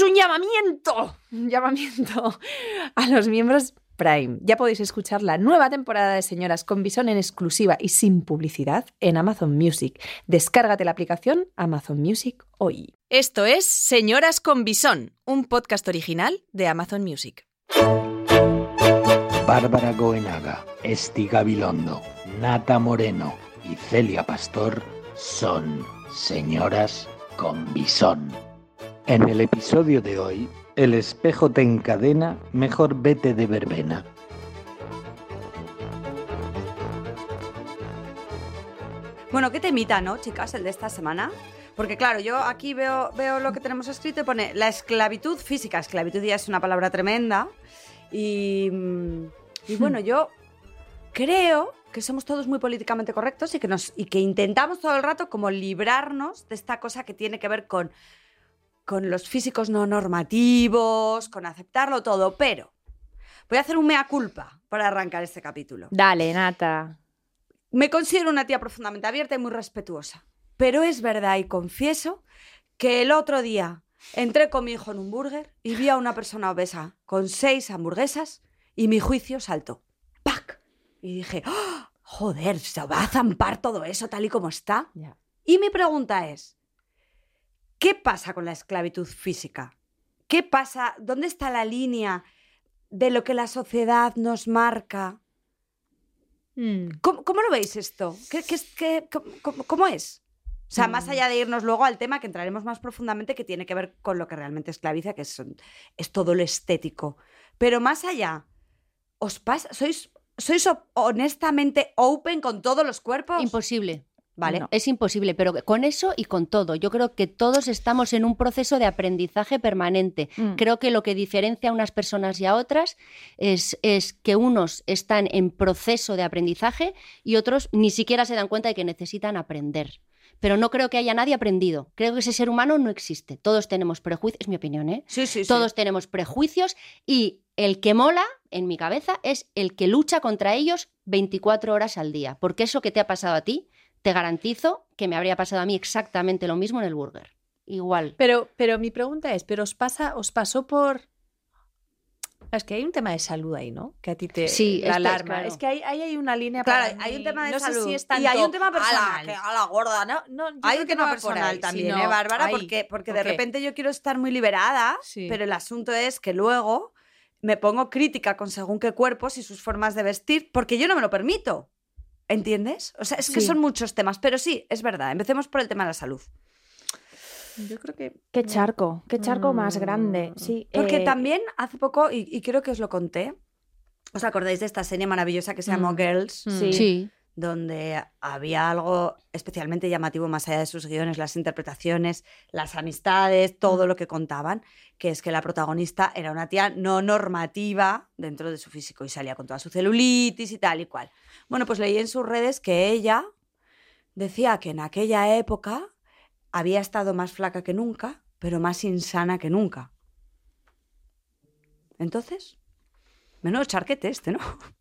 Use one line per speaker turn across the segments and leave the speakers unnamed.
es un llamamiento, un llamamiento a los miembros Prime. Ya podéis escuchar la nueva temporada de Señoras con Bison en exclusiva y sin publicidad en Amazon Music. Descárgate la aplicación Amazon Music hoy. Esto es Señoras con Bison, un podcast original de Amazon Music.
Bárbara Goenaga, Esti Gabilondo, Nata Moreno y Celia Pastor son Señoras con Bison. En el episodio de hoy, el espejo te encadena, mejor vete de verbena.
Bueno, ¿qué temita, no, chicas, el de esta semana? Porque claro, yo aquí veo, veo lo que tenemos escrito y pone la esclavitud física. Esclavitud ya es una palabra tremenda. Y, y bueno, yo creo que somos todos muy políticamente correctos y que, nos, y que intentamos todo el rato como librarnos de esta cosa que tiene que ver con, con los físicos no normativos, con aceptarlo todo. Pero voy a hacer un mea culpa para arrancar este capítulo.
Dale, Nata.
Me considero una tía profundamente abierta y muy respetuosa. Pero es verdad y confieso que el otro día entré con mi hijo en un burger y vi a una persona obesa con seis hamburguesas y mi juicio saltó. ¡Pac! Y dije, ¡Oh! joder, ¿se va a zampar todo eso tal y como está? Y mi pregunta es, ¿qué pasa con la esclavitud física? ¿Qué pasa? ¿Dónde está la línea de lo que la sociedad nos marca?
Mm.
¿Cómo, cómo lo veis esto? ¿Qué, qué es- qué- cómo- es? O sea, más
Mm.
allá de irnos luego al tema que entraremos más profundamente, que tiene que ver con lo que realmente esclaviza, que es, es todo lo estético. Pero más allá, ¿os pasa? ¿Sois, sois honestamente open con todos los cuerpos?
Imposible.
Vale.
No, es imposible, pero con eso y con todo. Yo creo que todos estamos en un proceso de aprendizaje permanente.
Mm.
Creo que lo que diferencia a unas personas y a otras es, es que unos están en proceso de aprendizaje y otros ni siquiera se dan cuenta de que necesitan aprender. Pero no creo que haya nadie aprendido. Creo que ese ser humano no existe. Todos tenemos prejuicios, es mi opinión, ¿eh?
Sí, sí, sí.
Todos tenemos prejuicios y el que mola, en mi cabeza, es el que lucha contra ellos 24 horas al día. Porque eso que te ha pasado a ti, te garantizo que me habría pasado a mí exactamente lo mismo en el burger. Igual.
Pero, pero mi pregunta es, ¿pero os pasa, os pasó por. Es que hay un tema de salud ahí, ¿no? Que a ti te
Sí,
la
es
alarma.
claro.
Es que ahí, ahí hay una línea
Claro,
para
hay un tema de
no
salud
sé si es
y hay un tema personal.
"Ala, que a la gorda, ¿no? no yo
Hay
creo
un
que no
tema personal
ahí,
también,
sino
¿eh, Bárbara?
ahí.
Porque, porque
¿O
de repente yo quiero estar muy liberada,
Sí.
pero el asunto es que luego me pongo crítica con según qué cuerpos y sus formas de vestir, porque yo no me lo permito. ¿Entiendes? O sea, es que
Sí.
son muchos temas, pero sí, es verdad. Empecemos por el tema de la salud.
Yo creo que.
Qué charco, qué charco más grande.
Mm.
Sí,
Porque
eh,
también hace poco, y, y creo que os lo conté, ¿os acordáis de esta serie maravillosa que se llamó
Mm.
Girls?
Mm.
Sí.
Sí.
Donde había algo especialmente llamativo más allá de sus guiones, las interpretaciones, las amistades, todo lo que contaban, que es que la protagonista era una tía no normativa dentro de su físico y salía con toda su celulitis y tal y cual. Bueno, pues leí en sus redes que ella decía que en aquella época había estado más flaca que nunca, pero más insana que nunca. Entonces, menudo charquete este, ¿no?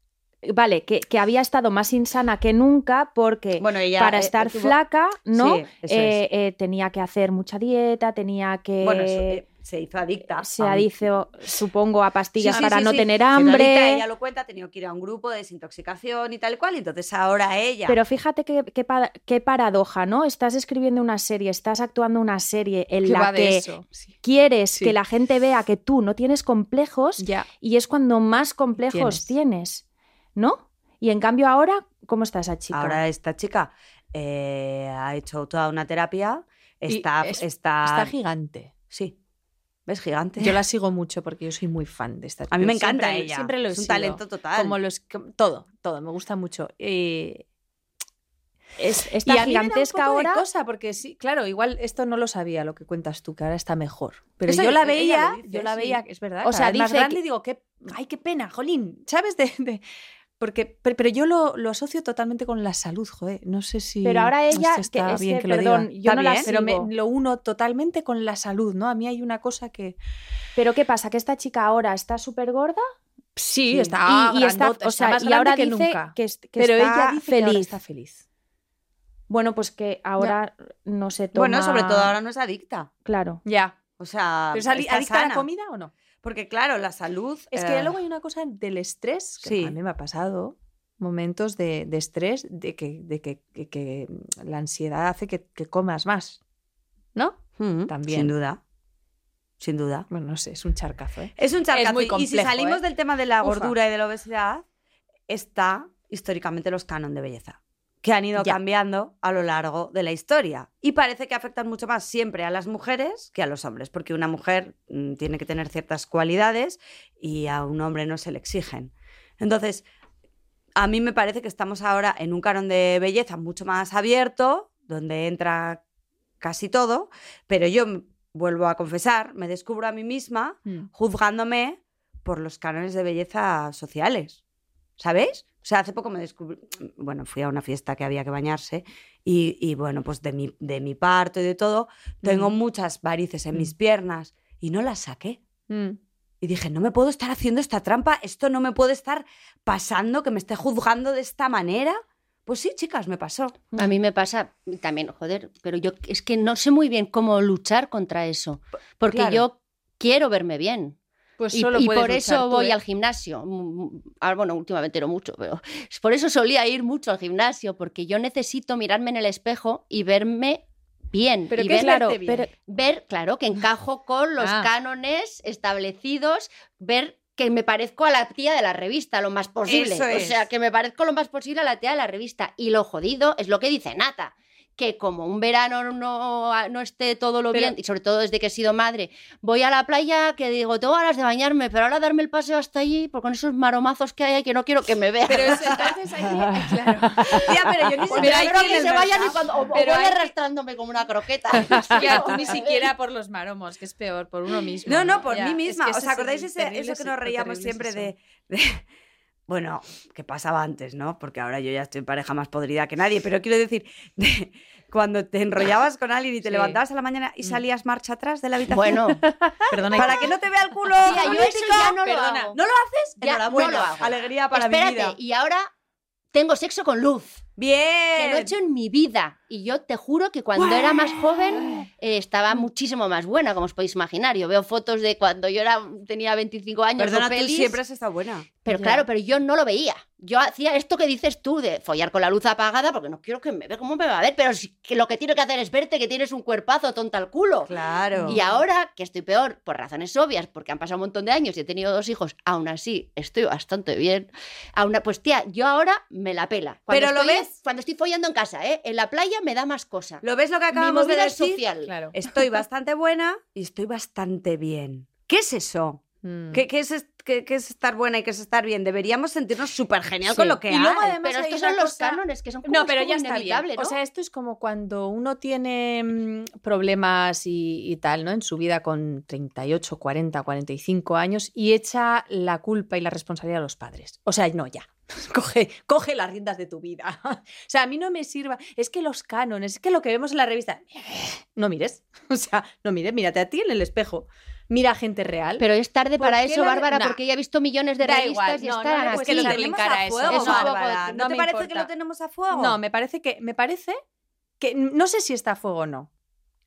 Vale, que, que había estado más insana que nunca porque
Bueno, ella,
para
eh,
estar
tuvo-
flaca, ¿no?
Sí,
Eh, eh, tenía que hacer mucha dieta, tenía que...
Bueno, eso, se hizo adicta.
se
a un-
adhizo, supongo, a pastillas
Sí, sí,
para no tener
adicta,
hambre.
ella lo cuenta, ha tenido que ir a un grupo de desintoxicación y tal y cual, y entonces ahora ella...
Pero fíjate qué, qué paradoja, ¿no? Estás escribiendo una serie, estás actuando una serie en
que
la que quieres que la gente vea que tú no tienes complejos
Ya.
y es cuando más complejos tienes, ¿no? Y en cambio ahora, ¿cómo está esa chica?
Ahora esta chica eh, ha hecho toda una terapia, está...
es-
está...
Está gigante.
Sí, ¿ves? Gigante.
Yo la sigo mucho porque yo soy muy fan de esta
A mí me
chica.
encanta
Siempre-
ella.
Siempre lo he
es un
sido.
talento total.
Como los, todo, todo, me gusta mucho. Eh,
Es,
y
esta
a mí me da un
gigantesca
de
ahora...
cosa, porque sí, claro, igual esto no lo sabía lo que cuentas tú, que ahora está mejor. Pero
Eso
yo la veía,
dice,
yo la
sí.
veía, es verdad.
O sea,
más grande
que-
y digo, qué, ay, qué pena, jolín, ¿sabes? De, de- porque, pero, pero yo lo, lo asocio totalmente con la salud, joder. No sé si.
Pero ahora
no sé
ella,
está
que
bien
que,
que lo
perdón,
diga.
yo
Está
no la
pero
sigo.
me, lo uno totalmente con la salud, ¿no? A mí hay una cosa que.
Pero ¿qué pasa? ¿Que esta chica ahora está súper gorda?
Sí,
Sí.
está.
y, y está, o
está
sea,
más
y ahora
que
dice
nunca.
que, que
pero
está
ella dice que ahora
feliz.
está feliz.
Bueno, pues que ahora no se toma...
Bueno, sobre todo ahora no es adicta.
Claro.
Ya.
O sea,
¿Pero es adicta a la
sana.
comida o no?
Porque claro, la salud...
Es que
eh,
luego hay una cosa del estrés, que
Sí.
a mí me ha pasado, momentos de, de estrés, de, que, de que, que- que la ansiedad hace que, que comas más, ¿no?
mm,
también.
Sin duda. Sin duda.
Bueno, no sé, es un charcazo, ¿eh?
Es un charcazo.
muy
y si
complejo,
salimos
¿eh?
del tema de la
Ufa.
gordura y de la obesidad, está históricamente los cánones de belleza, que han ido
Ya.
cambiando a lo largo de la historia. Y parece que afectan mucho más siempre a las mujeres que a los hombres, porque una mujer mm, tiene que tener ciertas cualidades y a un hombre no se le exigen. Entonces, a mí me parece que estamos ahora en un canon de belleza mucho más abierto, donde entra casi todo, pero yo vuelvo a confesar, me descubro a mí misma juzgándome por los cánones de belleza sociales. ¿Sabéis? O sea, hace poco me descubrí, bueno, fui a una fiesta que había que bañarse y, y, bueno, pues de mi, de mi parto y de todo, tengo
Mm.
muchas varices en
Mm.
mis piernas y no las saqué.
Mm.
Y dije, no me puedo estar haciendo esta trampa, esto no me puede estar pasando, que me esté juzgando de esta manera. Pues sí, chicas, me pasó.
A mí me pasa también, joder, pero yo es que no sé muy bien cómo luchar contra eso, porque
claro.
yo quiero verme bien.
Pues
Y,
solo
y
puedes
por eso
tú,
voy
¿eh?
al gimnasio. Mm, mm, ah, Bueno, últimamente no mucho, pero por eso solía ir mucho al gimnasio, porque yo necesito mirarme en el espejo y verme bien.
Pero
y
¿qué es
ver,
bien?
pero-
ver, claro, que encajo con los
Ah.
cánones establecidos, ver que me parezco a la tía de la revista lo más posible.
Eso
O
es.
sea, que me parezco lo más posible a la tía de la revista. Y lo jodido es lo que dice Nata. Que como un verano no, no esté todo lo
Pero-
bien, y sobre todo desde que he sido madre, voy a la playa que digo, tengo ganas de bañarme, pero ahora darme el paseo hasta allí, por con esos maromazos que hay que no quiero que me vean.
Pero eso, entonces hay que- claro.
Tía, pero yo ni
Porque
Pero
quiero
que
se vayan y cuando, o, voy
hay
arrastrándome como una croqueta.
Ya, tú ni siquiera por los maromos, que es peor, por uno mismo.
No, no, por
Ya,
mí
es
misma.
que
¿Os acordáis ese, eso que nos reíamos
es
siempre
eso.
de, de- Bueno, que pasaba antes, ¿no? Porque ahora yo ya estoy en pareja más podrida que nadie, pero quiero decir, de cuando te enrollabas con alguien y te
Sí.
levantabas a la mañana y
Mm.
salías marcha atrás de la habitación.
Bueno,
Perdona.
para que no te vea el culo.
tía, yo eso ya no
Perdona.
lo hago.
¿No lo haces?
Ya,
Enhorabuena.
no lo hago.
Alegría para
Espérate,
mi vida.
y ahora tengo sexo con luz,
Bien.
que lo he hecho en mi vida. Y yo te juro que cuando era más joven eh, estaba muchísimo más buena, como os podéis imaginar. Yo veo fotos de cuando yo era, tenía 25 años
Perdona,
o
tú siempre has estado buena.
Pero
Ya.
claro, pero yo no lo veía. Yo hacía esto que dices tú de follar con la luz apagada porque no quiero que me vea cómo me va a ver, pero si- que lo que tiene que hacer es verte que tienes un cuerpazo tonta al culo.
Claro.
Y ahora que estoy peor, por razones obvias, porque han pasado un montón de años y he tenido dos hijos, aún así estoy bastante bien. Aún, pues tía, yo ahora me la pela. Cuando
Pero lo
estoy-
ves-
Cuando estoy follando en casa, ¿eh? En la playa me da más cosa.
¿Lo ves lo que
Mi
acabamos de
movida es
decir?
social.
Claro.
Estoy bastante buena y estoy bastante bien. ¿Qué es eso?
Mm.
¿Qué, qué es, qué- qué es estar buena y qué es estar bien? Deberíamos sentirnos súper genial
Sí.
con lo que
Y luego,
hay.
además,
Pero
hay
estos son los
cosa-
cánones que son como,
No, pero
como
ya está bien.
¿no?
O sea, esto es como cuando uno tiene mm, problemas y, y tal, ¿no? En su vida con 38, 40, 45 años y echa la culpa y la responsabilidad a los padres. O sea, no, ya. Coge, coge las riendas de tu vida. O sea, a mí no me sirva. Es que los cánones, es que lo que vemos en la revista. No mires. O sea, no mires, mírate a ti en el espejo. Mira a gente real.
Pero es tarde
¿Por
para eso,
la-
Bárbara,
Nah.
porque ya he visto millones de
Da
revistas
igual,
y
no, le
Pues que lo tenemos
cara
a
eso.
fuego,
Es poco-.
¿No,
no
te
me
parece que lo tenemos a fuego?
No, me parece que. Me parece que. No sé si está a fuego o no.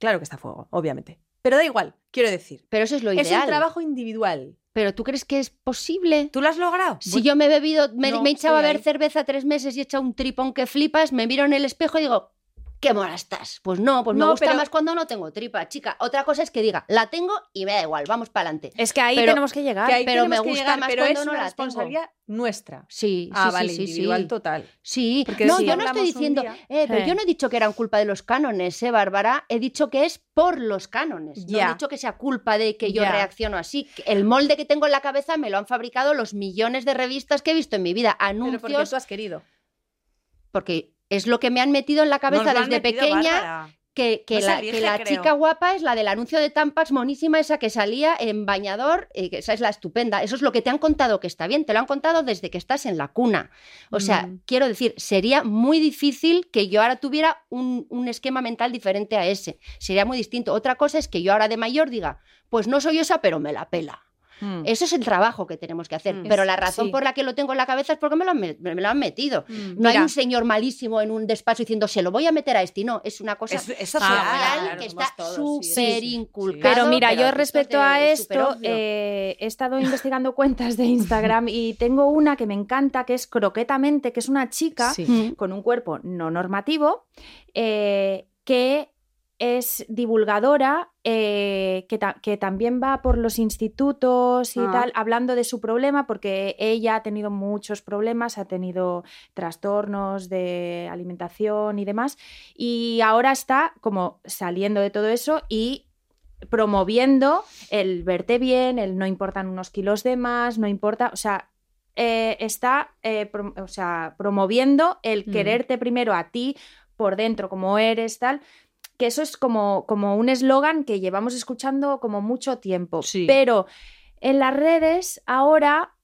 Claro que está a fuego, obviamente. Pero da igual, quiero decir.
Pero eso es lo
Es
ideal.
un trabajo individual.
Pero ¿tú crees que es posible?
¿Tú lo has logrado?
Si yo me he bebido, me,
no,
me he echado a
ahí.
cerveza tres meses y he echado un tripón que flipas, me miro en el espejo y digo, qué mona estás. Pues no, pues me
No,
gusta
pero-
más cuando no tengo tripa, chica. Otra cosa es que diga, la tengo y me da igual, vamos para adelante.
Es que ahí
Pero-
tenemos que llegar.
Que ahí
pero me gusta
llegar,
más
pero
cuando
es
no
una
la tengo.
responsabilidad nuestra.
Sí,
Ah,
sí,
vale,
sí, sí,
individual
sí.
total.
Sí,
Porque
no,
si
yo no estoy diciendo,
día-
eh, pero
Eh.
yo no he dicho que eran culpa de los cánones, ¿eh, Bárbara? He dicho que es por los cánones. No he dicho que sea culpa de que yo reacciono así. El molde que tengo en la cabeza me lo han fabricado los millones de revistas que he visto en mi vida.
Pero porque
Anuncios,
tú has querido.
porque es lo que me han metido en la cabeza
Nos
desde pequeña.
Bárbara.
Que, que
No
la, que chica guapa es la del anuncio de Tampax monísima, esa que salía en bañador, eh, que esa es la estupenda. Eso es lo que te han contado que está bien, te lo han contado desde que estás en la cuna. O sea,
Mm.
quiero decir, sería muy difícil que yo ahora tuviera un, un esquema mental diferente a ese. Sería muy distinto. Otra cosa es que yo ahora de mayor diga, pues no soy esa, pero me la pela.
Mm.
Eso es el trabajo que tenemos que hacer.
Mm.
Pero la razón
sí.
por la que lo tengo en la cabeza es porque me lo han, me- me lo han metido.
Mm.
No hay un señor malísimo en un despacho diciendo se lo voy a meter a este. No, es una cosa
Es, es social.
claro,
que está
sí,
súper
sí, sí.
inculcado.
Pero mira,
pero
yo respecto a esto, eh, he estado investigando cuentas de Instagram y tengo una que me encanta, que es Croquetamente, que es una chica
Sí.
Con un cuerpo no normativo, eh, que es divulgadora, eh, que, ta- que también va por los institutos y
Ah.
tal, hablando de su problema, porque ella ha tenido muchos problemas, ha tenido trastornos de alimentación y demás, y ahora está como saliendo de todo eso y promoviendo el verte bien, el no importan unos kilos de más, no importa, o sea, eh, está eh, prom- o sea, promoviendo el
Mm.
quererte primero a ti por dentro, como eres, tal. Que eso es como, como un eslogan que llevamos escuchando como mucho tiempo.
Sí.
Pero en las redes ahora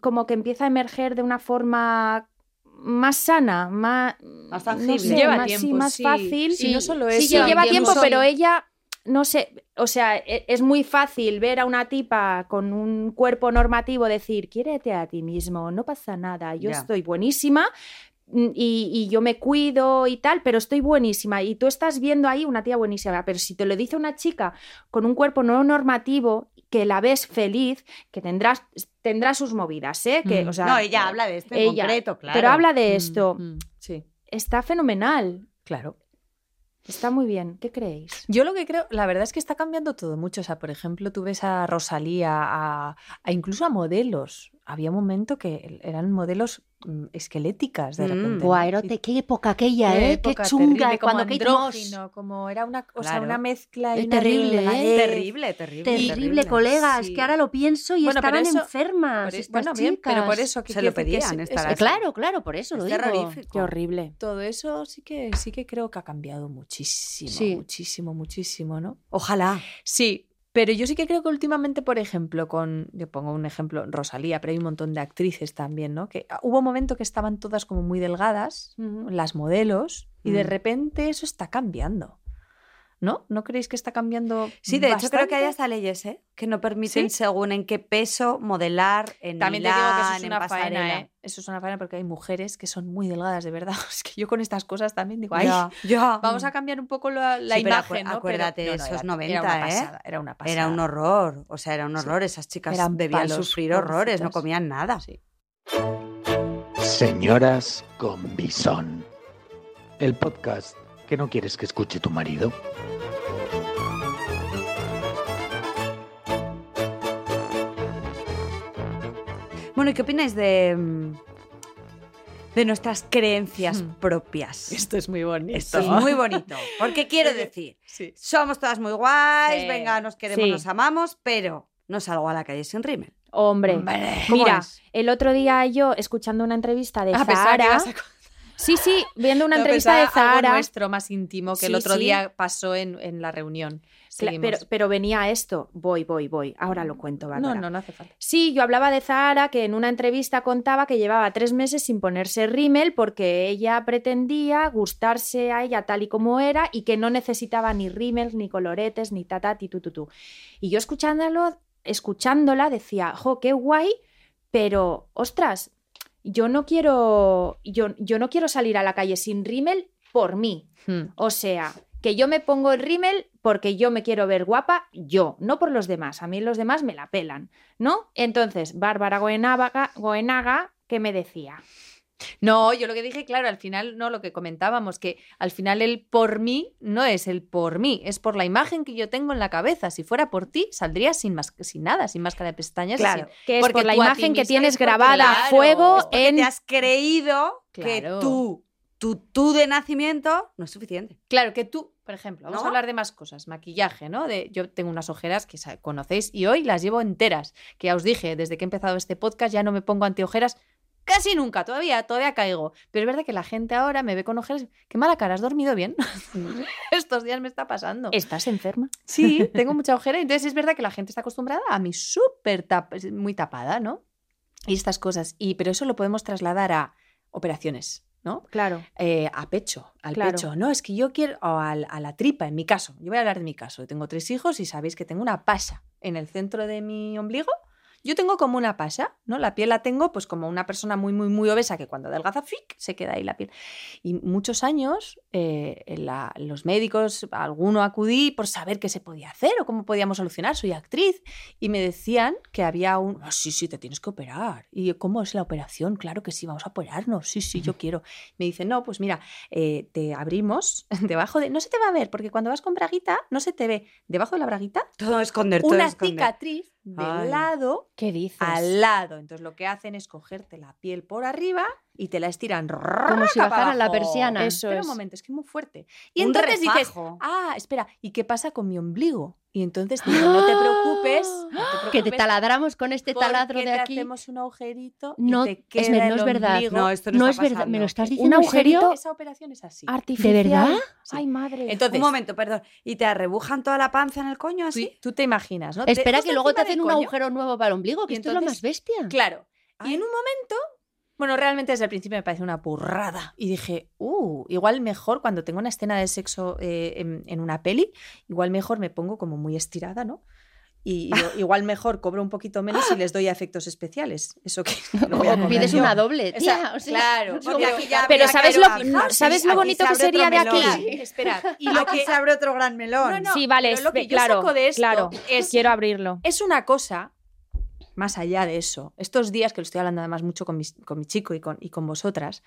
como que empieza a emerger de una forma más sana, más,
Más
no sé,
Lleva
más, sí,
tiempo,
más
sí.
fácil.
Sí, no solo
Sí,
eso.
Sí,
lleva
lleva
tiempo,
tiempo,
sí.
pero ella, no sé, o sea, e- es muy fácil ver a una tipa con un cuerpo normativo decir, quiérete a ti mismo, no pasa nada, yo estoy buenísima. Mm, Y, y yo me cuido y tal, pero estoy buenísima. Y tú estás viendo ahí una tía buenísima. Pero si te lo dice una chica con un cuerpo no normativo, que la ves feliz, que tendrás, tendrá sus movidas, ¿eh? Que,
Mm.
o sea,
no, ella habla de esto en
ella-
concreto, claro.
Pero habla de
Mm,
esto.
mm, Sí,
Está fenomenal.
claro.
Está muy bien. ¿Qué creéis?
Yo lo que creo, la verdad es que está cambiando todo mucho. O sea, por ejemplo, tú ves a Rosalía, a, a incluso a modelos. Había un momento que eran modelos esqueléticas de
Mm.
repente.
Qué época aquella,
qué
¿eh? Qué
época
chunga.
terrible, como
cuando Kate Moss.
como era una, o sea, una mezcla y
Es
una
terrible, ¿eh?
Terrible, terrible.
Terrible, colega. Es
Sí.
que ahora lo pienso y
Bueno,
estaban
eso-
enfermas.
Por e-
estas
bueno, bien, pero por eso que
Se lo pedían
es-
estar
es-.
Claro, claro, por eso lo
Es
digo.
terrorífico.
Qué horrible.
todo eso sí que sí que creo que ha cambiado muchísimo,
Sí.
muchísimo, muchísimo, ¿no?
Ojalá.
Sí, pero yo sí que creo que últimamente, por ejemplo, con, yo pongo un ejemplo, Rosalía, pero hay un montón de actrices también, ¿no? Que ah, hubo un momento que estaban todas como muy delgadas, las modelos, y de
Mm.
repente eso está cambiando. ¿No? ¿No creéis que está cambiando?
Sí, de hecho creo que hay hasta leyes, ¿eh? Que no permiten
¿Sí?
según en qué peso modelar en
También te digo que eso
Milán,
es una
pasarela.
faena, ¿eh? Eso es una faena porque hay mujeres que son muy delgadas, de verdad. Es que yo con estas cosas también digo, ay,
Ya, ya.
vamos a cambiar un poco la, la
Sí, pero
imagen,
acu-
¿no? Pero-
acuérdate de
no, no,
esos
era-
90,
era una
¿eh?
pasada, era una pasada.
Era un horror, o sea, era un
Sí.
horror. Esas chicas
Eran
debían
palos,
sufrir horrores, no comían nada.
Sí.
Señoras con Bisón. El podcast que no quieres que escuche tu marido.
Bueno, ¿y qué opináis de, mm, de nuestras creencias
Hmm.
propias?
Esto es muy bonito.
Esto es muy bonito. Porque quiero decir,
Sí.
somos todas muy guays,
Sí.
venga, nos queremos,
Sí.
nos amamos, pero no salgo a la calle sin rímel.
Hombre,
¿Cómo
mira,
es?
el otro día yo escuchando una entrevista de
Ah,
Zahara.
a contar-
Sí, sí, viendo una
No,
entrevista de
algo
Zahara.
nuestro más íntimo que el otro
sí.
día pasó en, en la reunión. Seguimos.
Pero, pero venía esto. Voy, voy, voy. Ahora lo cuento, Bárbara.
no, no, no hace falta.
Sí, yo hablaba de Zahara que en una entrevista contaba que llevaba tres meses sin ponerse rímel porque ella pretendía gustarse a ella tal y como era y que no necesitaba ni rímel, ni coloretes, ni tata, ti, tu, tu, tu. Y yo escuchándolo, escuchándola decía, jo, qué guay, pero ostras, yo no quiero, yo, yo no quiero salir a la calle sin rímel por mí.
Hmm.
O sea, que yo me pongo el rímel porque yo me quiero ver guapa, yo, no por los demás. A mí los demás me la pelan, ¿no? Entonces, Bárbara Goenaga, Goenaga ¿qué me decía?
No, yo lo que dije, claro, al final, no, lo que comentábamos, que al final el por mí no es el por mí, es por la imagen que yo tengo en la cabeza. Si fuera por ti, saldrías sin, mas- sin nada, sin máscara de pestañas.
Claro.
sin-
Que es
Porque
por la imagen que tienes grabada a
claro,
fuego en...
te has creído
Claro.
que tú, tu tú de nacimiento no es suficiente.
Claro, que tú, por ejemplo, vamos
¿No?
a hablar de más cosas. Maquillaje, ¿no? De, yo tengo unas ojeras que conocéis y hoy las llevo enteras. Que ya os dije, desde que he empezado este podcast ya no me pongo anteojeras casi nunca, todavía, todavía caigo. Pero es verdad que la gente ahora me ve con ojeras. Qué mala cara, ¿has dormido bien? Estos días me está pasando.
¿Estás enferma?
Sí, tengo mucha ojera. Entonces es verdad que la gente está acostumbrada a mi súper tap- muy tapada, ¿no? Y estas cosas. Y, pero eso lo podemos trasladar a operaciones, ¿no?
Claro.
Eh, a pecho, al
Claro.
pecho. No, es que yo quiero, o al- a la tripa, en mi caso. Yo voy a hablar de mi caso. Tengo tres hijos y sabéis que tengo una pasa en el centro de mi ombligo Yo tengo como una pasa, ¿no? La piel la tengo pues como una persona muy, muy, muy obesa que cuando adelgaza, ¡fic! se queda ahí la piel. Y muchos años eh, en la- los médicos, a alguno acudí por saber qué se podía hacer o cómo podíamos solucionar. Soy actriz y me decían que había un... "Ah, sí, sí, te tienes que operar. Y yo, ¿cómo es la operación? Claro que sí, vamos a operarnos. Sí, sí, yo quiero. Me dicen, no, pues mira, eh, te abrimos debajo de... No se te va a ver porque cuando vas con braguita no se te ve debajo de la braguita
Todo esconder, todo
una
esconder.
cicatriz de
Ay.
lado
¿Qué dices?
al lado. Entonces lo que hacen es cogerte la piel por arriba y te la estiran
Como si bajaran la persiana.
Eso
Espera
es.
un momento, es que es muy fuerte. Y
Un
entonces dices,
refajo.
ah, espera, ¿y qué pasa con mi ombligo? Y entonces digo, no te preocupes, no te
Que te taladramos con este taladro de
te
aquí.
hacemos un agujerito
No,
te queda
Esmer, no
el
es verdad.
ombligo.
No, esto no,
No
está
es verdad. ¿me lo estás
Un
diciendo en serio?
agujerito
Esa operación es así.
Artificial.
verdad?
Ay, madre.
Entonces,
Un momento, perdón. ¿Y te arrebujan toda la panza en el coño así?
tú te imaginas, ¿no? Te-
Espera que luego te hacen un agujero nuevo para el ombligo, que
Y
esto es lo más bestia.
Claro.
Ay.
Y en un momento, bueno, realmente desde el principio me parece una burrada. Y dije, uh, igual mejor cuando tengo una escena de sexo eh, en, en una peli, igual mejor me pongo como muy estirada, ¿no? Y, igual mejor cobro un poquito menos y les doy a efectos especiales. Eso que lo voy a
O
cobrar
pides
yo.
una doble,
O sea,
tía. o sea,
claro,
aquí ya
Pero ¿sabes lo-. ¿sabes lo bonito que sería de aquí?
melón.
Esperad. Y lo
aquí
que,
se abre otro gran melón.
No, no,
sí, vale,
pero lo que yo
claro,
saco de esto
claro.
es-
Quiero abrirlo.
es una cosa más allá de eso. Estos días que lo estoy hablando además mucho con, mis- con mi chico y con, y con vosotras,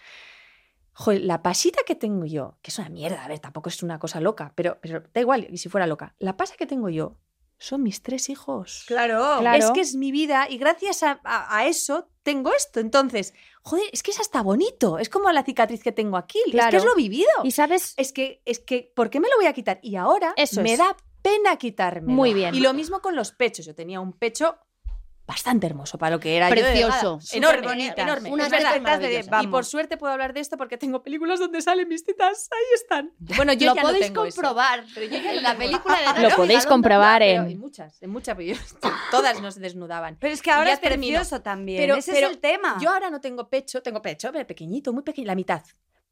joder, la pasita que tengo yo, que es una mierda, a ver, tampoco es una cosa loca, pero, pero da igual, y si fuera loca, la pasa que tengo yo son mis tres hijos.
Claro.
Claro.
Es que es mi vida y gracias a, a- a eso tengo esto. Entonces, joder, es que es hasta bonito. Es como la cicatriz que tengo aquí. Es que
Claro.
es lo vivido.
Y sabes,
Es que, es que, ¿por qué me lo voy a quitar? Y ahora
Eso
me
es.
da pena quitarme.
Muy bien.
Y lo mismo con los pechos. Yo tenía un pecho bastante hermoso para lo que era
Precioso.
enorme,
bonitas.
enorme.
Unas tetas.
Y por suerte puedo hablar de esto porque tengo películas donde salen mis tetas. Ahí están. Bueno, yo
lo
ya no
podéis
eso.
comprobar.
Pero yo ya
en la película de
Lo podéis comprobar
Pero
en...
muchas, en muchas, pero yo- todas nos desnudaban.
Pero es que ahora es precioso también.
Pero-
Ese
pero
es el tema.
Yo ahora no tengo pecho, tengo pecho, pero pequeñito, muy pequeño, la mitad.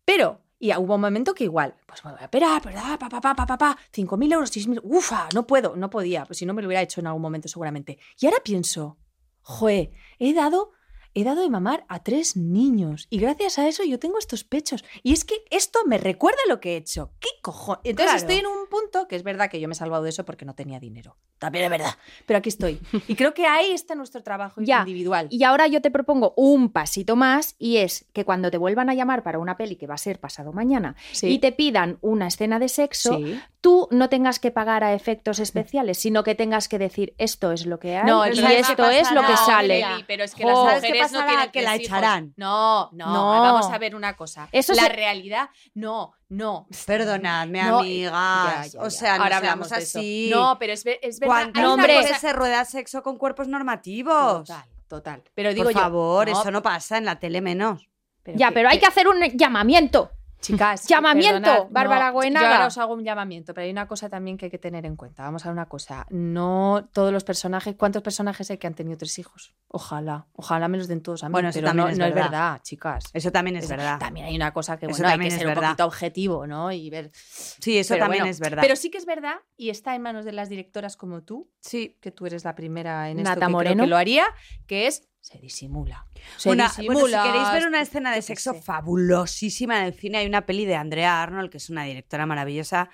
Pero, y hubo un momento que igual, pues me voy a operar, ¿verdad? Pa, pa, pa, pa, pa, pa, 5.000 euros, 6.000, ufa, no puedo, no podía, pues si no me lo hubiera hecho en algún momento seguramente. Y ahora pienso, joe, he dado, he dado de mamar a tres niños y gracias a eso yo tengo estos pechos. Y es que esto me recuerda lo que he hecho. ¿Qué cojones? Entonces
Claro.
estoy en un punto que es verdad que yo me he salvado de eso porque no tenía dinero. También es verdad. Pero aquí estoy. Y creo que ahí está nuestro trabajo
Ya.
individual.
Y ahora yo te propongo un pasito más y es que cuando te vuelvan a llamar para una peli que va a ser pasado mañana
Sí.
y te pidan una escena de sexo,
Sí.
Tú no tengas que pagar a efectos especiales, sino que tengas que decir esto es lo que hay
No,
y
el
¿sabes qué
esto es lo que sale.
Meli, pero es que
Jo.
las
¿Sabes
qué
mujeres no tienen
Que la
tres hijos.
echarán.
No, no,
No.
vamos a ver una cosa.
Eso
la
se-
realidad, no, no.
Perdonadme,
No,
amigas.
ya, ya,
O
ya.
sea,
ahora
no
hablamos
seamos
de eso.
así.
No, pero es, es verdad.
¿Cuántas
hay una
hombre.
cosa-
se rueda sexo con cuerpos normativos?
Total, total. Pero digo
Por
yo,
favor,
no,
eso no pasa en la tele menos.
Ya, pero hay que hacer un llamamiento.
Chicas,
Llamamiento,
perdonad,
Bárbara
no. Yo ahora os hago un llamamiento, pero hay una cosa también que hay que tener en cuenta. Vamos a ver una cosa. No todos los personajes, ¿cuántos personajes hay que han tenido tres hijos? Ojalá, ojalá me los den todos a mí.
Bueno, eso
pero
también
no,
es
no es
verdad.
verdad, chicas.
Eso también es
Es-
verdad.
También hay una cosa que bueno, hay que
es
ser un
verdad.
poquito objetivo, ¿no? Y ver.
Sí, eso
Pero
también
bueno,
es verdad.
Pero sí que es verdad y está en manos de las directoras como tú,
sí.
que tú eres la primera en esto
Nata
creo
Moreno.
que lo haría, que es se disimula. Se
Una-
disimula.
bueno, si queréis ver una escena de sexo
sé.
fabulosísima en el cine, hay una peli de Andrea Arnold, que es una directora maravillosa,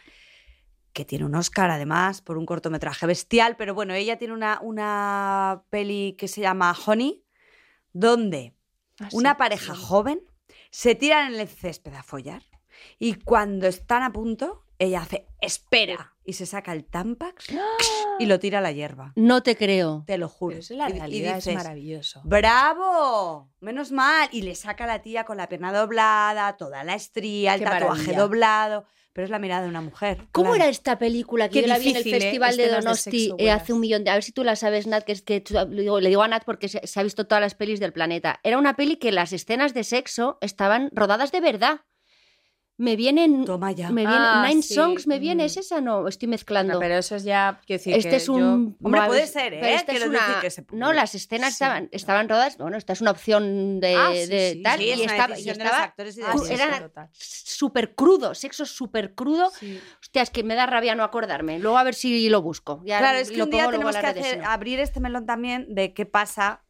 que tiene un Oscar además por un cortometraje bestial, pero bueno, ella tiene una, una peli que se llama Honey, donde
Ah, sí,
una pareja
sí.
joven se tiran en el césped a follar y cuando están a punto, ella hace espera y se saca el Tampax y lo tira a la hierba.
No te creo.
Te lo juro.
Pero es la
Y- y
realidad,
dices,
es maravilloso.
¡Bravo! Menos mal. Y le saca a la tía con la pierna doblada, toda la estría, el
Qué
tatuaje
maravilla.
doblado. Pero es la mirada de una mujer.
¿Cómo
claro.
era esta película que
Qué
yo la vi en el
¿eh?
Festival de
de
Donosti
sexo
eh, hace un millón de... A ver si tú la sabes, Nat, que, es que le digo, le digo a Nat porque se, se ha visto todas las pelis del planeta. Era una peli que las escenas de sexo estaban rodadas de verdad. Me vienen.
Toma ya.
Me viene,
Ah,
Nine
sí,
Songs me viene,
mm.
¿es esa? No, estoy mezclando.
Pero eso es ya, quiero decir
este
que
es
yo-
un.
Hombre,
no,
puede ser, ¿eh?
esta es una-
decir que se-
No, las escenas
Sí.
estaban, estaban rodadas. Bueno, esta es una opción de,
Ah, sí,
de
sí,
tal.
sí,
y,
es una
estaba, y
de los actores y de
Ah,
era- súper crudo, sexo súper crudo.
Sí.
Hostia, es que me da rabia no acordarme. Luego a ver si lo busco. Ya
Claro, es que
lo
un día
pongo
tenemos
en
que hacer,
no.
abrir este melón también de qué pasa,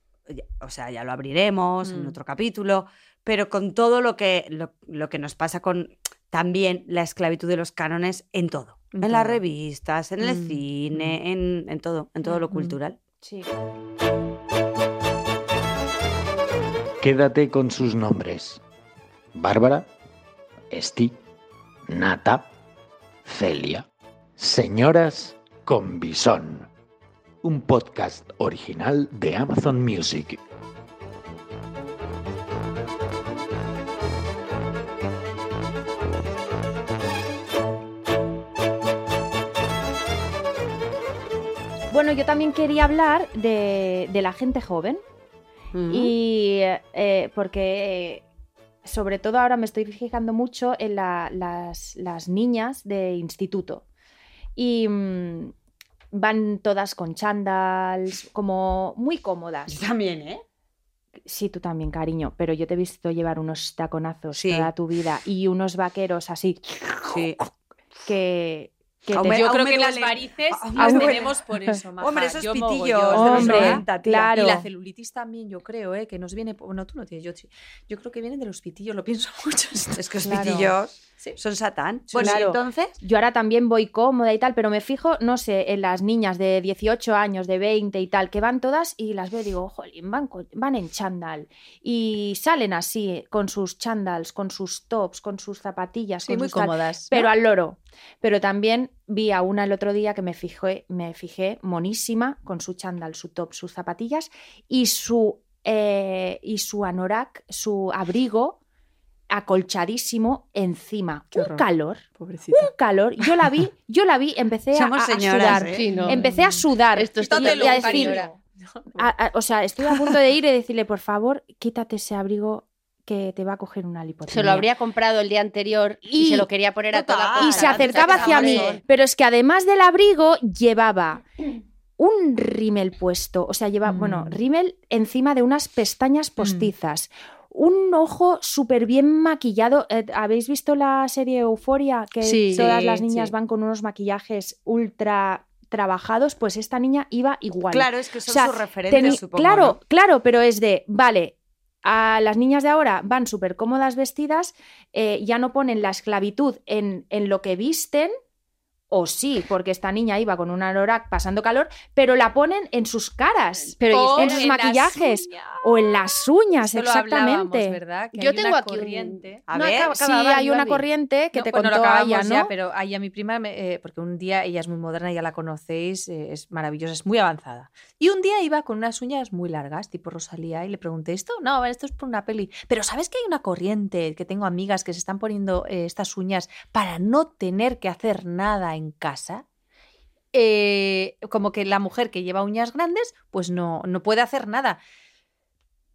o sea, ya lo abriremos en
Mm.
otro capítulo, pero con todo lo que, lo, lo que nos pasa con también la esclavitud de los cánones en todo.
En
En, las revistas, en el
Mm,
cine, en, en todo, en todo lo
Mm.
cultural.
Sí.
Quédate con sus nombres. Bárbara, Esti, Nata, Celia. Señoras con Bisón. Un podcast original de Amazon Music.
Bueno, yo también quería hablar de, de la gente joven. Y eh, porque sobre todo ahora me estoy fijando mucho en la- las, las niñas de instituto. Y mm, van todas con chandals, como muy cómodas.
Yo también, ¿eh?
Sí, tú también, cariño, pero yo te he visto llevar unos taconazos
Sí.
toda tu vida y unos vaqueros así
Sí.
que, que
Yo creo que las varices
Aún
las tenemos por eso, maja.
Hombre, esos
Yo
pitillos
mogollón.
de los
Hombre,
90, tía.
claro.
Y la celulitis también, yo creo, ¿eh? que nos viene. Bueno, tú no tienes. Yo, yo creo que vienen de los pitillos, lo pienso mucho.
Es que los
Claro.
pitillos
Sí.
son satán.
Bueno,
Claro.
entonces.
Yo ahora también voy cómoda y tal, pero me fijo, no sé, en las niñas de 18 años, de 20 y tal, que van todas y las veo y digo, jolín, van, van en chándal. Y salen así, con sus chándals, con sus tops, con sus zapatillas,
Sí,
con
muy
sus tal,
cómodas.
pero
¿no?
al loro. Pero también vi a una el otro día que me fijé, me fijé monísima con su chándal, su top, sus zapatillas y su, eh, y su anorak, su abrigo acolchadísimo encima.
Qué
un
horror.
calor,
Pobrecita.
un calor. Yo la vi, yo la vi, empecé a, sudar.
¿eh?
Sí, no.
Empecé a sudar.
Esto
y,
está
y a decir,
señora.
a- a- o sea, estoy a punto de ir y decirle, por favor, quítate ese abrigo que te va a coger una lipotimia.
Se lo habría comprado el día anterior y,
Y-
se lo quería poner a toda
y se acercaba hacia mí. Pero es que además del abrigo llevaba un rímel puesto, o sea, lleva,
Mm.
bueno, rímel encima de unas pestañas postizas. Un ojo súper bien maquillado. Eh, ¿Habéis visto la serie Euforia? Que
Sí.
todas
Sí,
las niñas
sí.
van con unos maquillajes ultra trabajados. Pues esta niña iba igual.
Claro, es que son
O sea,
sus referentes, supongo.
claro,
¿no?
claro, pero es de, vale, a las niñas de ahora van súper cómodas vestidas, eh, ya no ponen la esclavitud en, en lo que visten, o sí, porque esta niña iba con un anorak pasando calor, pero la ponen en sus caras,
Pero
en sus maquillajes, o en las uñas,
Esto lo
exactamente.
¿verdad? Que
Yo
hay
tengo
una
aquí un-
corriente.
A
No,
ver,
acaba-
Sí, hay una corriente que
No,
te
bueno, lo
contó
acabamos
ella, ¿no?
ya, pero ahí a mi prima, me- eh, porque un día ella es muy moderna, ya la conocéis, eh, es maravillosa, es muy avanzada. Y un día iba con unas uñas muy largas, tipo Rosalía, y le pregunté, ¿esto? No, esto es por una peli. Pero ¿sabes que hay una corriente? Que tengo amigas que se están poniendo eh, estas uñas para no tener que hacer nada en casa. Eh, como que la mujer que lleva uñas grandes, pues no, no puede hacer nada.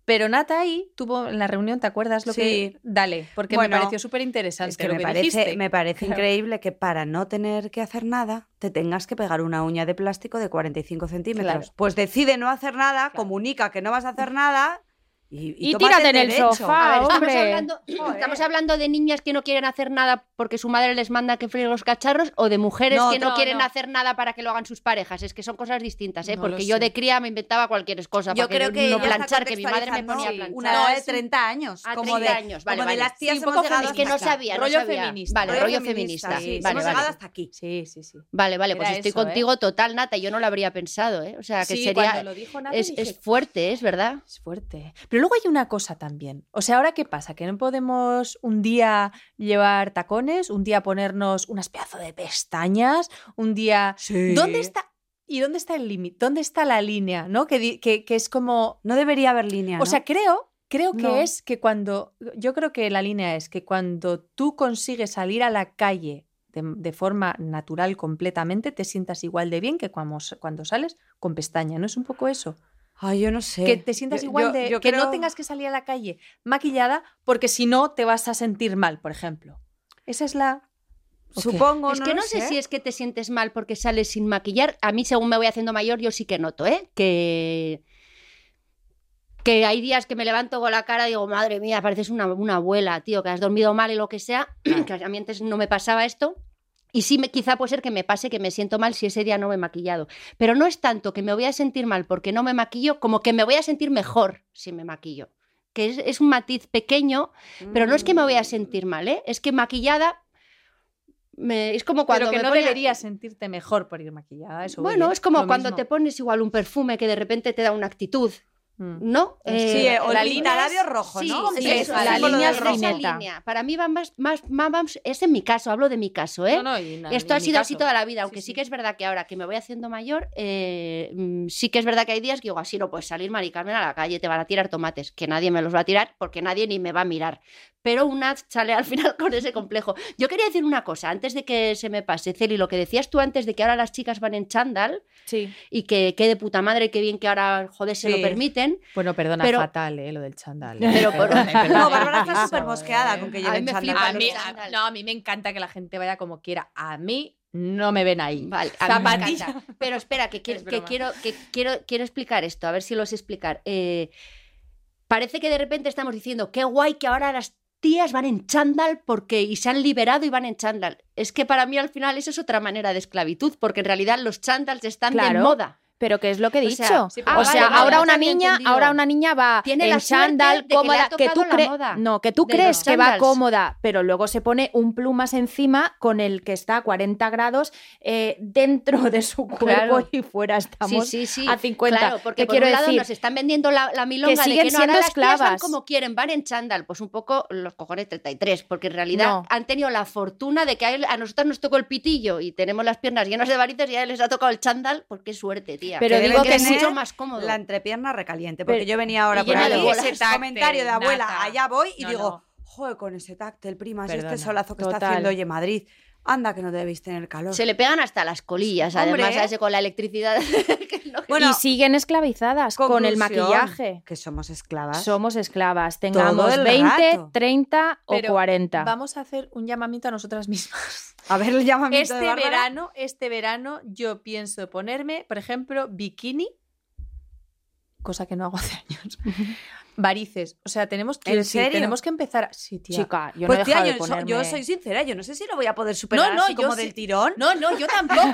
Pero Nata ahí tuvo en la reunión, ¿te acuerdas lo
Sí.
que? Dale, porque
Bueno,
me pareció súper interesante.
Es que
lo
me
que
parece,
dijiste.
me parece increíble que para no tener que hacer nada te tengas que pegar una uña de plástico de 45 centímetros.
Claro.
Pues decide no hacer nada, comunica que no vas a hacer nada y,
Y
tómate
tírate en el
derecho.
sofá,
ver, estamos hablando, estamos hablando de niñas que no quieren hacer nada porque su madre les manda que fríen los cacharros o de mujeres
No,
que no,
no,
quieren
no.
hacer nada para que lo hagan sus parejas. Es que son cosas distintas, ¿eh?
No
porque yo
sé.
de cría me inventaba cualquier cosa
Yo
para
creo que
no
ella está
planchar, que mi madre me ponía a planchar.
Una edad
No,
de
es un-
30 años. Como
30
de,
años, vale,
como de
vale.
las tías
Sí,
hemos
poco
Es que no sabía, no
Rollo
sabía.
feminista.
Vale,
Rollo
rollo
feminista,
feminista.
sí,
Vale,
hemos
vale.
llegado hasta aquí.
Sí, sí, sí.
Vale, vale, pues estoy
¿eh?
contigo total, Nata. Yo no lo habría pensado, ¿eh? O sea, que sería... es fuerte, es verdad.
Es fuerte. Pero luego hay una cosa también. O sea, ¿ahora qué pasa? Que no podemos un día llevar tacones, un día ponernos unas pedazos de pestañas, un día...
Sí.
¿Dónde está? ¿Y dónde está el límite? ¿Dónde está la línea? ¿No? Que, que, que es como...
No debería haber línea.
O sea, creo, creo que
No.
es que cuando... Yo creo que la línea es que cuando tú consigues salir a la calle de, de forma natural completamente, te sientas igual de bien que cuando, cuando sales con pestaña. ¿No es un poco eso?
Ay, yo no sé.
que te sientas
Yo-
igual
yo-
de
yo
que no tengas que salir a la calle maquillada porque si no te vas a sentir mal, por ejemplo. Esa es la...
Supongo,
es que no sé. si es que te sientes mal porque sales sin maquillar. A mí, según me voy haciendo mayor, yo sí que noto, ¿eh? Que, que hay días que me levanto con la cara y digo, madre mía, pareces una, una abuela, tío, que has dormido mal y lo que sea. que a mí antes no me pasaba esto. Y sí, me, quizá puede ser que me pase que me siento mal si ese día no me he maquillado. Pero no es tanto que me voy a sentir mal porque no me maquillo, como que me voy a sentir mejor si me maquillo. Que es, es un matiz pequeño, pero no es que me voy a sentir mal, ¿eh? Es que maquillada me- es como cuando
Pero que
me
no
ponía-
deberías sentirte mejor por ir maquillada. Eso
Bueno, es como cuando
mismo.
te pones igual un perfume que de repente te da una actitud,
Mm.
¿No?
Sí,
Eh,
eh, o
la
pintalabio
es-
rojo,
sí,
¿no?
sí, eso,
la línea es
esa línea. Para mí va más, más, más, más- es en mi caso, hablo de mi caso, ¿eh?
No, no, y na-
Esto ha sido así toda la vida, aunque
Sí,
sí,
sí.
que es verdad que ahora que me voy haciendo mayor, eh, mm, sí que es verdad que hay días que digo, así no puedes salir, Mari Carmen, a la calle, te van a tirar tomates, que nadie me los va a tirar porque nadie ni me va a mirar. Pero una sale al final con ese complejo. Yo quería decir una cosa, antes de que se me pase, Celi, lo que decías tú antes de que ahora las chicas van en chándal
Sí.
y que qué de puta madre, qué bien que ahora, joder, se lo
Sí.
Bueno, perdona,
Pero-
fatal, ¿eh? Lo del chándal.
Pero por-.
No, Bárbara está súper mosqueada
eh.
con que
A
lleven
mí me
chándal.
A mí, a- no, a mí me encanta que la gente vaya como quiera. A mí no me ven ahí.
Vale, a mí me
Zapatilla.
encanta. Pero espera, que, quiero,
Es
que, quiero, que quiero, quiero explicar esto, a ver si lo sé explicar. Eh, parece que de repente estamos diciendo, qué guay que ahora las tías van en chándal porque y se han liberado y van en chándal. Es que para mí al final eso es otra manera de esclavitud, porque en realidad los chándals están de moda.
Pero ¿qué es lo que he
O
dicho?
sea,
sí,
o sea,
vale,
ahora una niña,
entendido.
ahora una niña va
Tiene
en chándal
que
cómoda, que, tú crees, no, que tú crees que va cómoda, pero luego se pone un plumas encima con el que está a 40 grados eh, dentro de su cuerpo
Claro.
y fuera estamos
sí, sí, sí.
a 50.
Claro, porque
¿Qué
por
quiero
un lado
decir?
nos están vendiendo la, la milonga
Que
de que no, ahora las tías van como quieren, van en chándal. Pues un poco los cojones 33, porque en realidad
No.
han tenido la fortuna de que a, él- a nosotros nos tocó el pitillo y tenemos las piernas llenas de varices y a él les ha tocado el chándal, pues qué suerte, tía.
Pero
Que
digo que
es mucho más cómodo.
La entrepierna recaliente, porque
Pero-
yo venía ahora por ahí,
bolas.
ese comentario de abuela,
nata.
allá voy y
No,
digo,
no.
joder, con ese táctil, prima, este solazo que está haciendo hoy en Madrid, anda que no debéis tener calor.
Se le pegan hasta las colillas,
Hombre.
además, a ese con la electricidad.
Bueno,
y siguen esclavizadas con el maquillaje.
Que somos esclavas.
Somos esclavas, tengamos
el
20,
rato.
30
Pero
o 40.
Vamos a hacer un llamamiento a nosotras mismas.
A ver el llamamiento de
Este
Bárbara.
verano, este verano, yo pienso ponerme, por ejemplo, bikini, cosa que no hago hace años. Varices. O sea, tenemos que,
¿En
decir,
serio?
tenemos que empezar. a- Sí, tía.
Chica, yo
Pues
no he
tía,
dejado
yo,
de ponerme...
yo soy sincera, yo no sé si lo voy a poder superar
No, no,
así
yo
como
sí-
del tirón.
No, no, yo tampoco.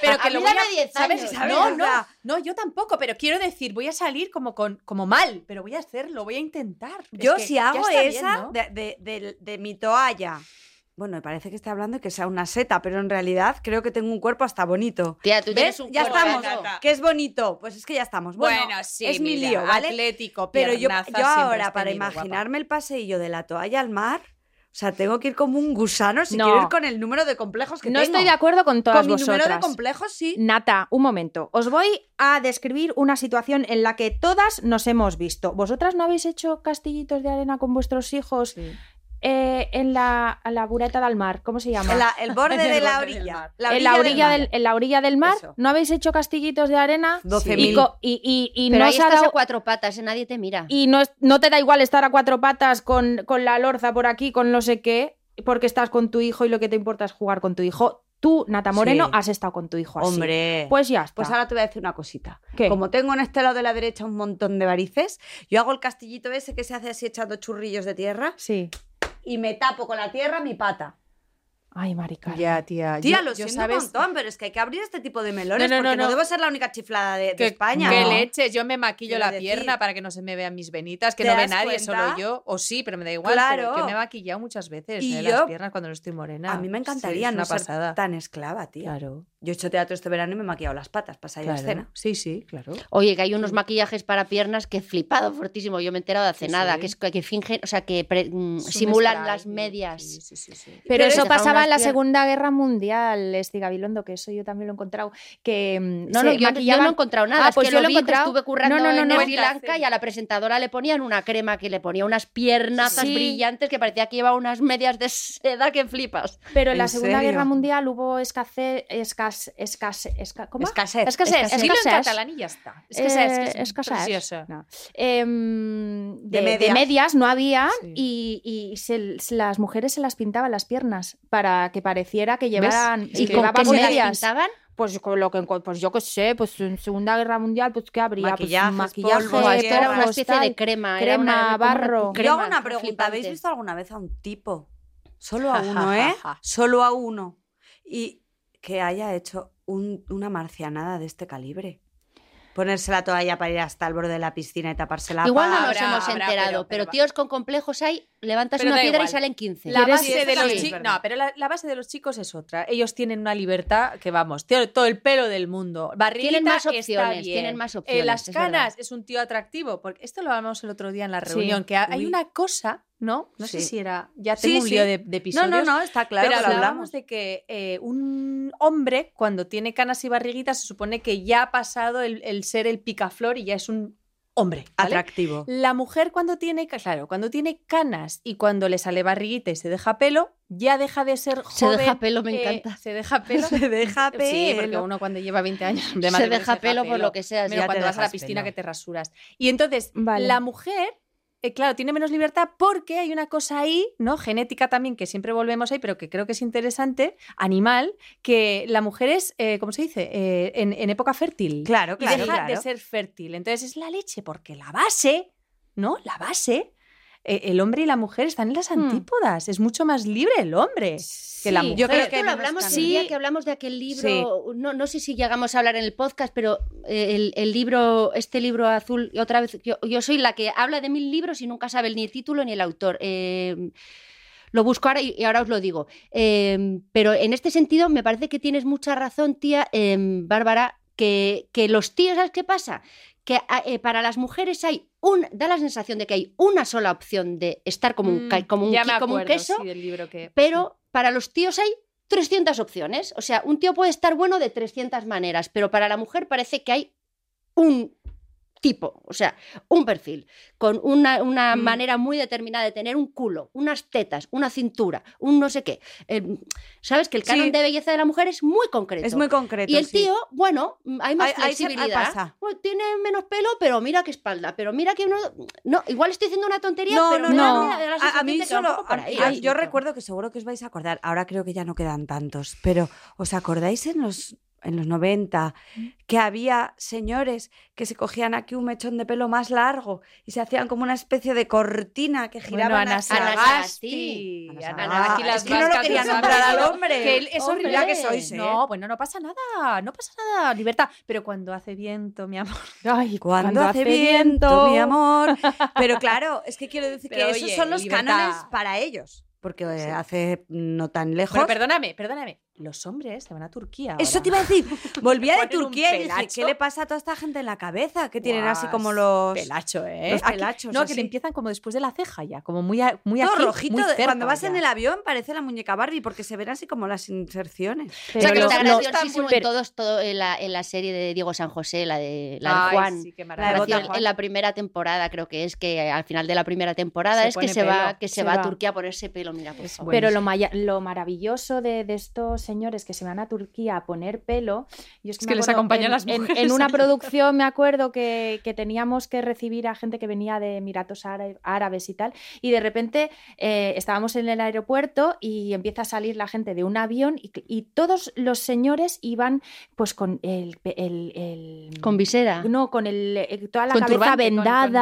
Pero que
A
lo voy a,
10
¿sabes?
años,
¿sabes?
No, no, no, yo tampoco, pero quiero decir, voy a salir como con como mal, pero voy a hacerlo, voy a intentar. Es
Yo
que
si hago
bien,
esa
¿no?
de, de- de- de mi toalla. Bueno, me parece que esté hablando de que sea una seta, pero en realidad creo que tengo un cuerpo hasta bonito.
Tía, tú tienes
¿Ves?
un
Ya
cuerpo,
estamos.
Nata.
Que es bonito. Pues es que ya estamos. Bueno,
sí,
es mi lío, ¿vale?
Atlético,
Pero yo, yo ahora, para
tenido, guapa.
imaginarme el paseillo de la toalla al mar, o sea, tengo que ir como un gusano si
No.
quiero ir con el número de complejos que
No
tengo.
estoy de acuerdo con todas
Con mi
vosotras.
número de complejos, sí.
Nata, un momento. Os voy a describir una situación en la que todas nos hemos visto. ¿Vosotras no habéis hecho castillitos de arena con vuestros hijos
Sí.
Eh, en la, la bureta del mar? ¿Cómo se llama?
En la- el borde de la
del
orilla. La
en la orilla
mar.
del, en la orilla del mar.
Eso.
¿No habéis hecho castillitos de arena?
12.000.
Y, y, y- y
Pero
no
ahí estás
dado-
a cuatro patas, ¿eh? nadie te mira.
y no, es- no te da igual estar a cuatro patas con, con la lorza por aquí, con no sé qué, porque estás con tu hijo y lo que te importa es jugar con tu hijo. Tú, Nata Moreno,
Sí.
has estado con tu hijo así.
Hombre.
Pues ya está.
Pues ahora te voy a decir una cosita.
¿Qué?
Como tengo en este lado de la derecha un montón de varices, yo hago el castillito ese que se hace así echando churrillos de tierra
Sí.
Y me tapo con la tierra mi pata.
Ay, marica.
Ya, tía.
Tía,
yo-
lo
yo
siento
sabes-
un montón, pero es que hay que abrir este tipo de melones
No, no, no,
porque no,
no.
debo ser la única chiflada de, de
Que,
España.
que
¿no?
leches, yo me maquillo la
decir-
pierna para que no se me vean mis venitas, que
¿Te
no ve nadie,
cuenta?
solo yo. O sí, pero me da igual.
Claro.
Pero que me he maquillado muchas veces
Y
eh,
yo-
las piernas cuando no estoy morena.
A mí me
Sí,
encantaría
es
no
una
ser
pasada.
tan esclava, tía.
Claro,
Yo he hecho teatro este verano y me he maquillado las patas para salir a
claro.
escena.
Sí, sí, claro.
Oye, que hay unos maquillajes para piernas que he flipado fortísimo. Yo me he enterado de hace
Sí,
nada,
sí.
que es que fingen, o sea, que pre- mm, simulan las
sí,
medias.
sí, sí, sí, sí.
Pero eso
dejaron
en la Segunda Guerra Mundial, este Gabilondo, que eso yo también lo he encontrado, que mm,
No, no, yo, no he encontrado nada.
Ah,
es
pues
que
yo
lo vi
encontrado.
estuve currando
No, no, no,
en
no.
Sri Lanka y a la presentadora le ponían una crema que le ponía unas piernazas
Sí.
brillantes que parecía que llevaba unas medias de seda que flipas.
Pero en la
¿En
Segunda
serio?
Guerra Mundial hubo escasez, escasez, escasez, esca- ¿cómo?
Escasez.
Escasez,
Escasez. Dilo en
escasez.
catalán y ya está. Es
Eh,
que es,
escasez. No. Em,
De
de, de
medias.
medias. no había y, y se- se- las mujeres se las pintaban las piernas para que pareciera que llevaran
Es
y
que-
llevaban
¿Con qué se las
medias.
pintaban?
Pues con lo que pues yo qué sé, pues en Segunda Guerra Mundial, pues qué habría,
Maquillajes,
pues maquillaje,
esto era una especie de crema. era
crema,
una-
barro.
Yo hago
crema
una pregunta.
flipante.
¿Habéis visto alguna vez a un tipo? Solo a uno, ¿eh? Solo a uno. Y que haya hecho un- una marcianada de este calibre. Ponerse la toalla para ir hasta el borde de la piscina y taparse la
Igual no nos
Habrá,
hemos
habrá,
enterado,
pero-
pero,
pero-
tíos con complejos hay, levantas una piedra
igual.
y salen 15.
La
¿Quieres-
base, de los
sí,
chicos, no, pero la, la base de los chicos es otra. Ellos tienen una libertad que vamos, tío, todo el pelo del mundo. Barriguita
Tienen más
está
opciones,
bien.
tienen más
Eh,
opciones,
las
es verdad.
canas es un tío atractivo, porque esto lo hablamos el otro día en la
Sí.
reunión, que ha- hay
Uy.
una cosa, ¿no? No sé
Sí.
si era, ya
Sí,
tengo un
sí.
lío de, de
No,
episodios.
no, no, está claro
pero hablábamos
hablamos.
de que eh, un hombre, cuando tiene canas y barriguitas, se supone que ya ha pasado el, el ser el picaflor y ya es un hombre. ¿vale?
Atractivo.
La mujer cuando tiene, claro, cuando tiene canas y cuando le sale barriguita y se deja pelo, ya deja de ser
Se
joven.
deja pelo, me
eh,
encanta.
se deja pelo.
Se deja
Sí, porque
pelo.
uno cuando lleva 20 años de
se deja pelo por lo que sea.
Ya
cuando vas a la piscina
pelo.
que te rasuras. Y entonces,
Vale.
la mujer, eh, claro, tiene menos libertad porque hay una cosa ahí, ¿no? Genética también, que siempre volvemos ahí, pero que creo que es interesante, animal, que la mujer es, eh, ¿cómo se dice? Eh, en, en época fértil.
Claro,
Y
claro,
deja
claro.
de ser fértil. Entonces es la leche, porque la base, ¿no? La base, el hombre y la mujer están en las
Hmm.
antípodas. Es mucho más libre el hombre que la mujer.
Yo creo
Pero
que
esto lo hablamos
canon.
el día
Sí.
que hablamos de aquel libro,
Sí.
no, no sé si llegamos a hablar en el podcast, pero eh, el, el libro, este libro azul, y otra vez, yo, yo soy la que habla de mil libros y nunca sabe ni el título ni el autor. Eh, lo busco ahora y, y ahora os lo digo. Eh, pero en este sentido me parece que tienes mucha razón, tía, eh, Bárbara, que, que los tíos, ¿sabes qué pasa? Que a- eh, para las mujeres hay un, da la sensación de que hay una sola opción de estar como un, ca- como un,
Mm,
como un queso,
sí, del libro que...
pero para los tíos hay 300 opciones. O sea, un tío puede estar bueno de 300 maneras, pero para la mujer parece que hay un tipo, o sea, un perfil, con una, una
Mm.
manera muy determinada de tener un culo, unas tetas, una cintura, un no sé qué. Eh, Sabes que el canon
Sí.
de belleza de la mujer es muy concreto.
Es muy concreto.
y el
sí.
tío, bueno, mm, hay más
ahí
flexibilidad.
pasa.
Pues tiene menos pelo, pero mira qué espalda. Pero mira que uno. No, igual estoy diciendo una tontería,
No,
pero
no, no.
da la
A, mí solo. a-
ahí
a- yo recuerdo que seguro que os vais a acordar. Ahora creo que ya no quedan tantos. Pero ¿os acordáis en los, en los 90 que había señores que se cogían aquí un mechón de pelo más largo y se hacían como una especie de cortina que
Bueno,
giraban
Ana
hacia
Ana
Sagasti.
Ana
Ana-
Sagasti. Es que no lo quería nombrar al hombre.
Que él- es
Hombre,
horrible.
que sois, ¿eh?
No, bueno, no pasa nada, no pasa nada, libertad. Pero cuando hace viento, mi amor.
Ay,
Cuando, hace viento, mi amor. Pero claro, es que quiero decir
Pero,
que esos son los
libertad.
cánones para ellos. Porque
Sí.
hace no tan lejos.
Bueno, perdóname, perdóname. Los hombres se van a Turquía.
Eso te iba a decir. Volvía de Turquía y dije. ¿qué le pasa a toda esta gente en la cabeza? Que tienen así como los.
Pelacho, ¿eh?
los
Aquí-
pelachos,
no, que le empiezan como después de la ceja ya, como muy, a- muy
Todo
aquí,
rojito.
muy cerca
Cuando vas en el avión parece la muñeca Barbie porque se ven así como las inserciones.
O sea, que
Pero
está
lo-
graciosísimo
pero-
en todos, todo en la, en la serie de Diego San José, la de, la de
Ay,
Juan.
sí, qué
La de
maravilla.
Bota
Gracia-
Juan.
en la primera temporada creo que es que al final de la primera temporada
Se
es que se va que se,
Se
va, a. Turquía a ponerse pelo mira por
Es
favor.
Pero lo, lo maravilloso de, de estos señores que se van a Turquía a poner pelo. Yo es que,
Es
me
que les acompañan
en,
las mujeres
en una
ahí.
producción me acuerdo que, que teníamos que recibir a gente que venía de Emiratos Ára- Árabes y tal. Y de repente eh, estábamos en el aeropuerto y empieza a salir la gente de un avión y, y todos los señores iban pues con el... el- el-
con visera.
no, con el, eh, toda la
Con
cabeza
turbante, con-
vendada,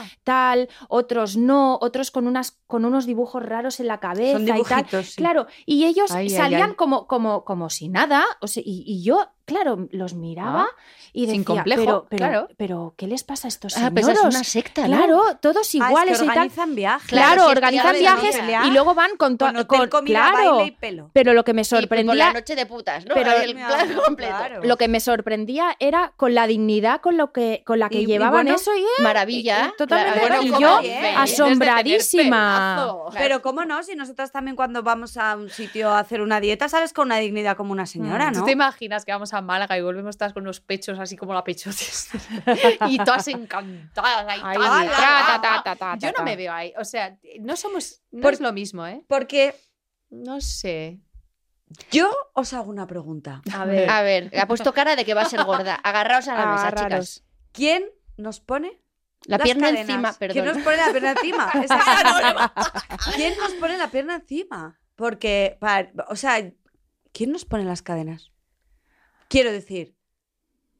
Ah,
tal, otros no, otros con unas con unos dibujos raros en la cabeza
Son
y tal.
sí.
Claro, y ellos
Ay, ay,
salían
ay.
Como, como, como si nada, o sea, y, y yo, claro, los miraba y decía,
sin complejo,
pero, pero,
claro.
pero, ¿qué les pasa a estos
Ah, pues es una secta, ¿no?
Claro, todos
Ah, es que
iguales y tal.
organizan viajes.
Claro, si es
organizan viajes y luego van con, to-
Con hotel,
con-
comida,
claro,
baile y pelo.
pero lo que me
Y por la
sorprendía
noche de putas, ¿no?
pero-
el plan completo.
claro.
lo que me sorprendía era con la dignidad con lo que con la que
Y- y
llevaban
bueno,
eso y eh,
Maravilla.
eh, totalmente.
Claro,
y
como
yo
bien.
asombradísima.
Pero cómo no, si nosotras también cuando vamos a un sitio a hacer una dieta, sabes con una dignidad como una señora,
¿Tú
¿no?
te imaginas que vamos a Málaga y volvemos todas con unos pechos así como la pechotes? y todas encantadas.
Ay, ta, ta, ta, ta,
Yo no me veo ahí. O sea, no somos. No
Por-
es lo mismo, ¿eh?
Porque
No sé.
yo os hago una pregunta.
A ver,
A ver, ha puesto cara de que va a ser gorda. Agarraos a la mesa, chicas.
¿Quién nos pone
La
las
pierna
cadenas?
encima,
¿Quién nos pone la pierna encima? ¿Quién nos pone la pierna encima? Porque, o sea, ¿quién nos pone las cadenas? Quiero decir,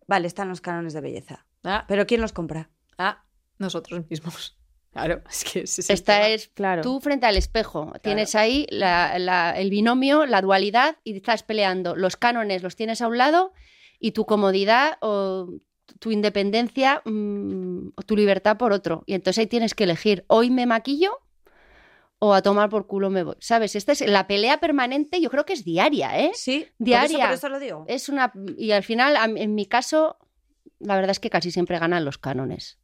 vale, están los cánones de belleza,
Ah,
pero ¿quién los compra?
ah, nosotros mismos. Claro, es que ese es el
Esta
tema.
es
claro.
tú frente al espejo. Tienes ahí la- la- el binomio, la dualidad y estás peleando. Los cánones los tienes a un lado y tu comodidad o tu independencia mm, o tu libertad por otro. Y entonces ahí tienes que elegir, hoy me maquillo o a tomar por culo me voy. ¿Sabes? Esta es la pelea permanente, yo creo que es diaria, ¿eh?
Sí,
Diaria.
Por eso, por eso lo digo.
Es una y al final en mi caso la verdad es que casi siempre ganan los cánones.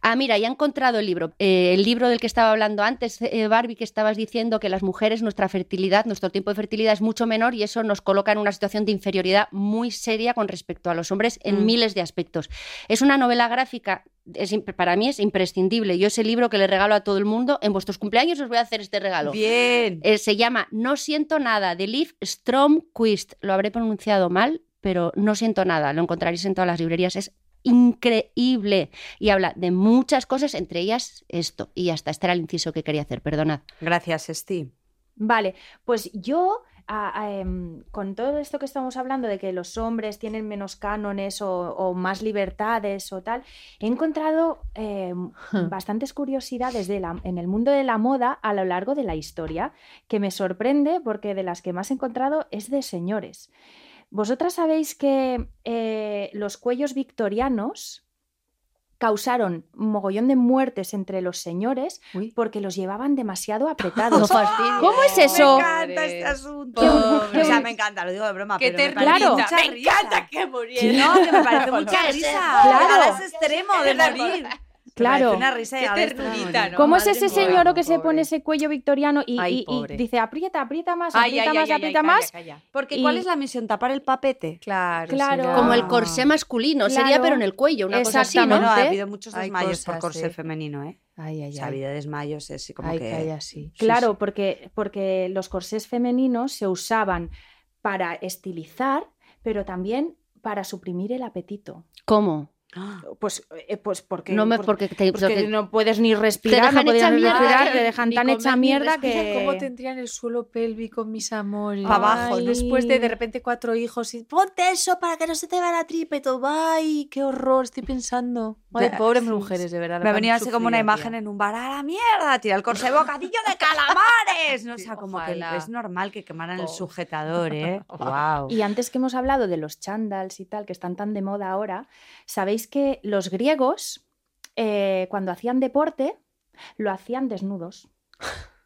Ah, mira, ya he encontrado el libro. Eh, el libro del que estaba hablando antes, eh, Barbie, que estabas diciendo que las mujeres, nuestra fertilidad, nuestro tiempo de fertilidad es mucho menor y eso nos coloca en una situación de inferioridad muy seria con respecto a los hombres en
Mm.
miles de aspectos. Es una novela gráfica, es, para mí es imprescindible. Yo ese libro que le regalo a todo el mundo, en vuestros cumpleaños os voy a hacer este regalo.
Bien.
Eh, se llama No siento nada, de Liv Stromquist. Lo habré pronunciado mal, pero no siento nada. Lo encontraréis en todas las librerías. Es increíble. Y habla de muchas cosas, entre ellas esto. Y hasta este era el inciso que quería hacer, perdonad.
Gracias, Steve.
Vale, pues yo, a- a, em, con todo esto que estamos hablando de que los hombres tienen menos cánones o, o más libertades o tal, he encontrado em, bastantes curiosidades de la- en el mundo de la moda a lo largo de la historia, que me sorprende porque de las que más he encontrado es de señores. Vosotras sabéis que eh, los cuellos victorianos causaron un mogollón de muertes entre los señores
Uy.
porque los llevaban demasiado apretados.
fastidio.
¿Cómo es eso?
Me encanta este asunto.
Pobre.
O sea, me encanta, lo digo de broma.
Qué
pero me
Claro.
mucha
Me
risa.
encanta que muriera.
No, que me parece mucha risa.
Claro.
Ese extremo de morir.
Claro.
Una risa
Qué ternurita. ¿no?
¿Cómo es ese señor que se pone ese cuello victoriano y,
Ay,
y- y
pobre.
dice aprieta, aprieta más,
Ay,
aprieta
ay,
más, aprieta más?
calla.
Porque
Y-
¿cuál es la misión? ¿Tapar el papete?
Claro,
Claro.
será-
Como el corsé masculino, sería pero en el cuello, una cosa así, ¿no?
Bueno, ha habido muchos desmayos por corsé femenino, ¿eh?
Ay,
O
ay,
sea, ha habido desmayos, es como
Ay,
que...
calla, sí.
Claro, porque, porque los corsés femeninos se usaban para estilizar, pero también para suprimir el apetito.
¿Cómo?
Ah,
Pues, eh, pues porque,
No me
porque,
porque te,
porque
porque-
no puedes ni respirar,
dejan
no ni
mierda,
respirar, te dejan tan
comer,
hecha mierda que...
¿Cómo tendrían el suelo pélvico, mis amores?
Pa' abajo.
Después de de repente cuatro hijos y ponte eso para que no se te vea la tripa y todo. Ay, qué horror, estoy pensando. Ay,
Ya,
pobres
sí,
mujeres, de verdad.
Me venido así como una imagen
tía.
en un bar. ¡A la mierda! Tira el corsé bocadillo de calamares. No, o sea, como que es normal que quemaran el
Oh.
sujetador, ¿eh? ¡Wow!
Y antes que hemos hablado de los chandals y tal, que están tan de moda ahora, sabéis que los griegos, eh, cuando hacían deporte, lo hacían desnudos.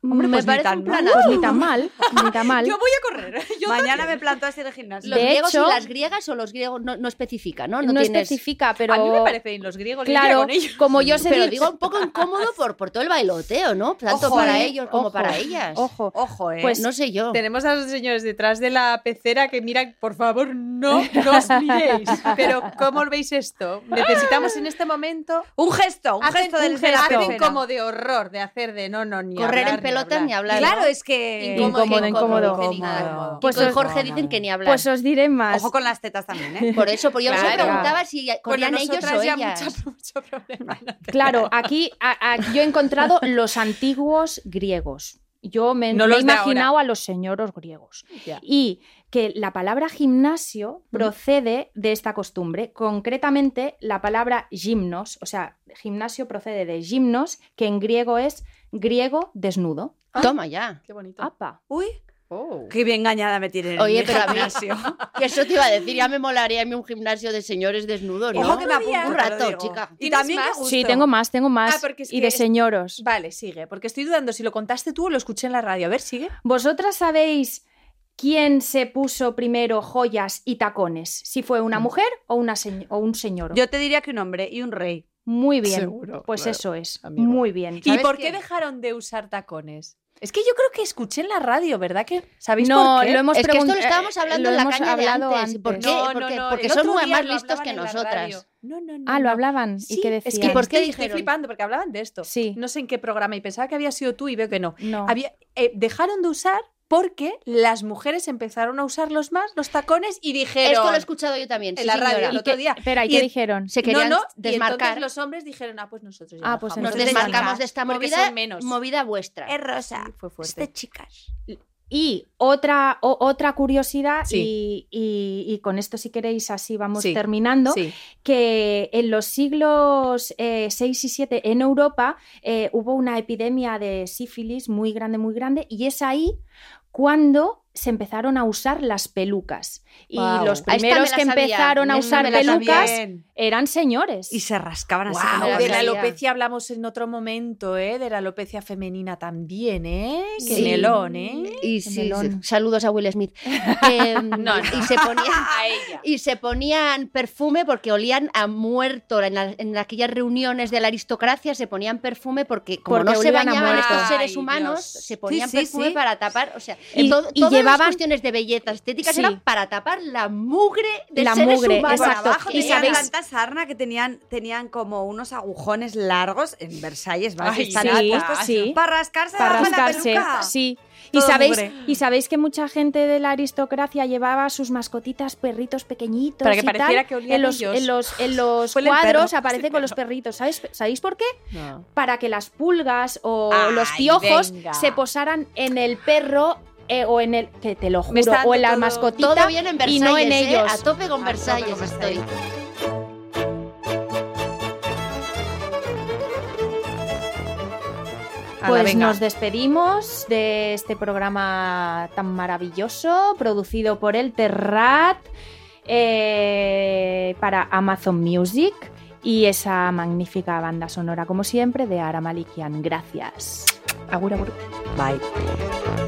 Hombre,
me
pues ni
parece
tan
un
mal.
Pues ni tan mal, ni tan mal.
Yo voy a correr. Yo
Mañana me planto así de gimnasio.
¿Los
De
griegos
hecho-
y las griegas o los griegos no, no especifica, ¿no?
no
tienes-
especifica, pero...
A mí me parece bien los griegos.
Claro,
con ellos.
como yo sé...
Pero digo un poco incómodo por, por todo el bailoteo, ¿no? Tanto
Ojo,
para
eh,
ellos como
ojo,
para ellas.
Ojo,
Ojo, ¿eh?
Pues
no sé yo.
Tenemos a los señores detrás de la pecera que miran, por favor, no nos miréis. Pero, ¿cómo veis esto? Necesitamos en este momento
un gesto, un
hacen
gesto del
un gesto como de horror, de hacer de no, no, ni
Correr
hablar,
pelotas ni hablar.
Claro,
¿no?
es que...
Incómodo, incómodo.
Incómodo.
nada.
Pues
Kiko y
os-
Jorge dicen que ni hablar.
pues os diré más.
Ojo con las tetas también, ¿eh?
Por eso, pues yo me preguntaba si
Bueno,
corrían ellos
nosotras
o ellas.
mucho, mucho problema. no
Claro, aquí a- a- yo he encontrado los antiguos griegos. Yo me,
No
me he imaginado a los señoros griegos. Y que la palabra gimnasio procede de esta costumbre. Concretamente, la palabra gimnos, o sea, gimnasio procede de gimnos, que en griego es griego desnudo.
Toma ya.
Qué bonito.
Apa.
Uy,
Oh.
Qué bien engañada me tienen.
Oye, pero a mí-. Que eso te iba a decir, ya me molaría a mí un gimnasio de señores desnudos, ¿no?
Ojo que me apunto,
Un
rato, chica.
Y
¿Tienes
también
más?
Sí, tengo más, tengo más.
Ah, porque es
y
que
de
es-
señoros.
Vale, sigue, porque estoy dudando si lo contaste tú o lo escuché en la radio. A ver, sigue.
¿Vosotras sabéis quién se puso primero joyas y tacones? Si fue una mujer o, una señ- o un señor.
Yo te diría que un hombre y un rey.
Muy bien.
Seguro,
Pues
claro,
eso es.
amigo.
Muy bien.
¿Y
¿Sabes
por qué dejaron de usar tacones? Es que yo creo que escuché en la radio, ¿verdad? que ¿Sabéis
No,
por qué?
lo hemos
Es que esto lo estábamos
eh,
hablando
lo
en la
hemos
caña de
hablado
antes. ¿Por
antes.
qué?
No, no,
porque
no,
porque son más listos que nosotras.
radio. No, no, no.
Ah, lo hablaban.
Sí,
¿Y qué
es que
decían?
¿Y por
estoy-
qué
estoy
dijeron?
flipando porque hablaban de esto.
Sí.
No sé en qué programa y pensaba que había sido tú y veo que no.
No.
Había, eh, dejaron de usar porque las mujeres empezaron a usarlos más, los tacones, y dijeron...
Esto lo he escuchado yo también.
en
sí,
la radio
señora.
el
¿Y
otro día.
Espera, ¿y
Y
qué dijeron?
Se
no,
querían
no, y
desmarcar.
entonces los hombres dijeron, ah, pues nosotros ya
Ah, pues
Nos desmarcamos de esta movida,
menos.
movida vuestra.
Es rosa.
Sí, fue
Es
fuerte.
de chicas.
Y otra, o- otra curiosidad,
Sí.
y, y- y con esto si queréis así vamos
Sí,
terminando,
Sí.
que en los siglos eh, 6 y 7 en Europa eh, hubo una epidemia de sífilis muy grande, muy grande, y es ahí cuando se empezaron a usar las pelucas. Y los primeros que
sabía,
empezaron a
esta
usar pelucas eran señores.
Y se rascaban así. Como
la
de la alopecia hablamos en otro momento, ¿eh? De la alopecia femenina también, ¿eh? Qué
Sí.
melón, ¿eh?
Y
Qué
sí,
melón.
sí, saludos a Will Smith. Em,
No, no.
Y se ponían
A ella.
y se ponían perfume porque olían a muerto. En, la- en aquellas reuniones de la aristocracia se ponían perfume porque como
Porque
no se bañaban estos seres humanos, se ponían perfume
sí.
para tapar. O sea,
Y-
todo-
y
todas
llevaban-
las cuestiones de belleza estéticas
Sí.
eran para tapar la mugre de
La
seres
mugre,
humanos.
Exacto.
abajo
Y
tenían
sabéis-
tanta sarna que tenían, tenían como unos agujones largos en Versalles. ¿vale?
Ay,
Están
sí.
Para rascarse
para
la
rascarse.
peluca.
Sí. Y sabéis,
mugre.
y sabéis que mucha gente de la aristocracia llevaba sus mascotitas perritos pequeñitos
Para que
y
pareciera
tal.
que olían
en los,
ellos.
en los, en los cuadros
perro.
aparece
Sí,
con los perritos. ¿Sabéis, ¿Sabéis por qué?
No.
Para que las pulgas o
Ay,
los piojos
venga.
se posaran en el perro eh, o en el que te lo juro o en la
todo-
mascotita
Todo bien en Versalles,
y no en
¿eh?
ellos.
A tope con
tope
Versalles
con
estoy.
Versalles.
Pues
venga.
nos despedimos de este programa tan maravilloso, producido por el Terrat eh, para Amazon Music y esa magnífica banda sonora, como siempre, de Ara Malikian. Gracias.
Agur, agur. Bye.